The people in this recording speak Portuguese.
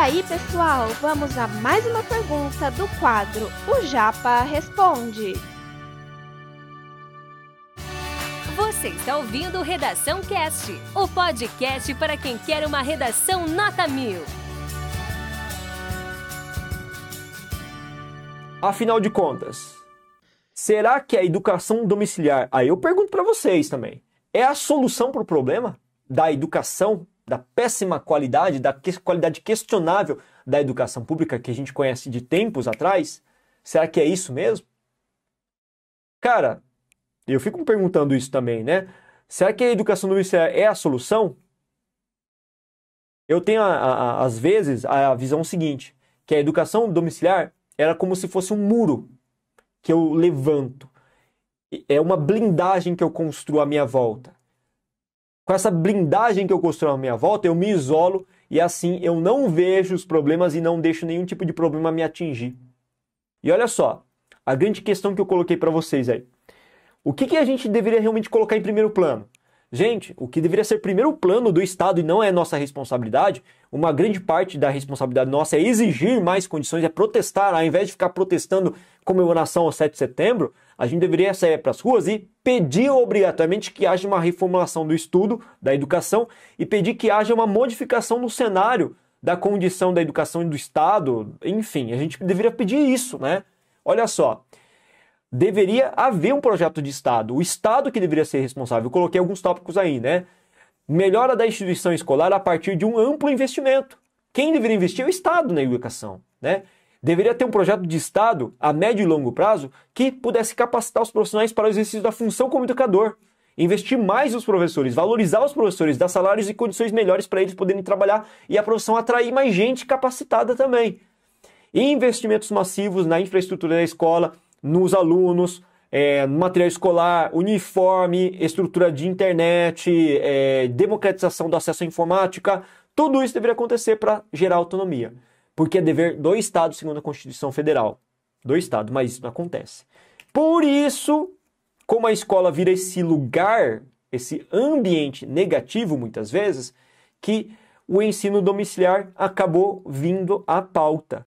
aí, pessoal, vamos a mais uma pergunta do quadro O Japa Responde. Você está ouvindo Redação Cast, o podcast para quem quer uma redação nota mil. Afinal de contas, será que a educação domiciliar, aí eu pergunto para vocês também, é a solução para o problema da educação, da péssima qualidade, da que qualidade questionável da educação pública que a gente conhece de tempos atrás? Será que é isso mesmo? Cara, eu fico me perguntando isso também, né? Será que a educação domiciliar é a solução? Eu tenho, às vezes, a visão seguinte, que a educação domiciliar era como se fosse um muro que eu levanto. É uma blindagem que eu construo à minha volta. Com essa blindagem que eu construo à minha volta, eu me isolo e assim eu não vejo os problemas e não deixo nenhum tipo de problema me atingir. E olha só, a grande questão que eu coloquei para vocês aí. O que, que a gente deveria realmente colocar em primeiro plano? Gente, o que deveria ser primeiro plano do Estado e não é nossa responsabilidade, uma grande parte da responsabilidade nossa é exigir mais condições, é protestar, ao invés de ficar protestando comemoração ao 7 de setembro, a gente deveria sair para as ruas e pedir obrigatoriamente que haja uma reformulação do estudo, da educação, e pedir que haja uma modificação no cenário da condição da educação e do Estado, enfim, a gente deveria pedir isso, né? Olha só, deveria haver um projeto de Estado. O Estado que deveria ser responsável. Eu coloquei alguns tópicos aí, né? Melhora da instituição escolar a partir de um amplo investimento. Quem deveria investir é o Estado na educação, né? Deveria ter um projeto de Estado a médio e longo prazo que pudesse capacitar os profissionais para o exercício da função como educador. Investir mais nos professores, valorizar os professores, dar salários e condições melhores para eles poderem trabalhar e a profissão atrair mais gente capacitada também. E investimentos massivos na infraestrutura da escola, nos alunos, é, material escolar, uniforme, estrutura de internet, é, democratização do acesso à informática, tudo isso deveria acontecer para gerar autonomia. Porque é dever do Estado, segundo a Constituição Federal. Do Estado, mas isso não acontece. Por isso, como a escola vira esse lugar, esse ambiente negativo, muitas vezes, que o ensino domiciliar acabou vindo à pauta.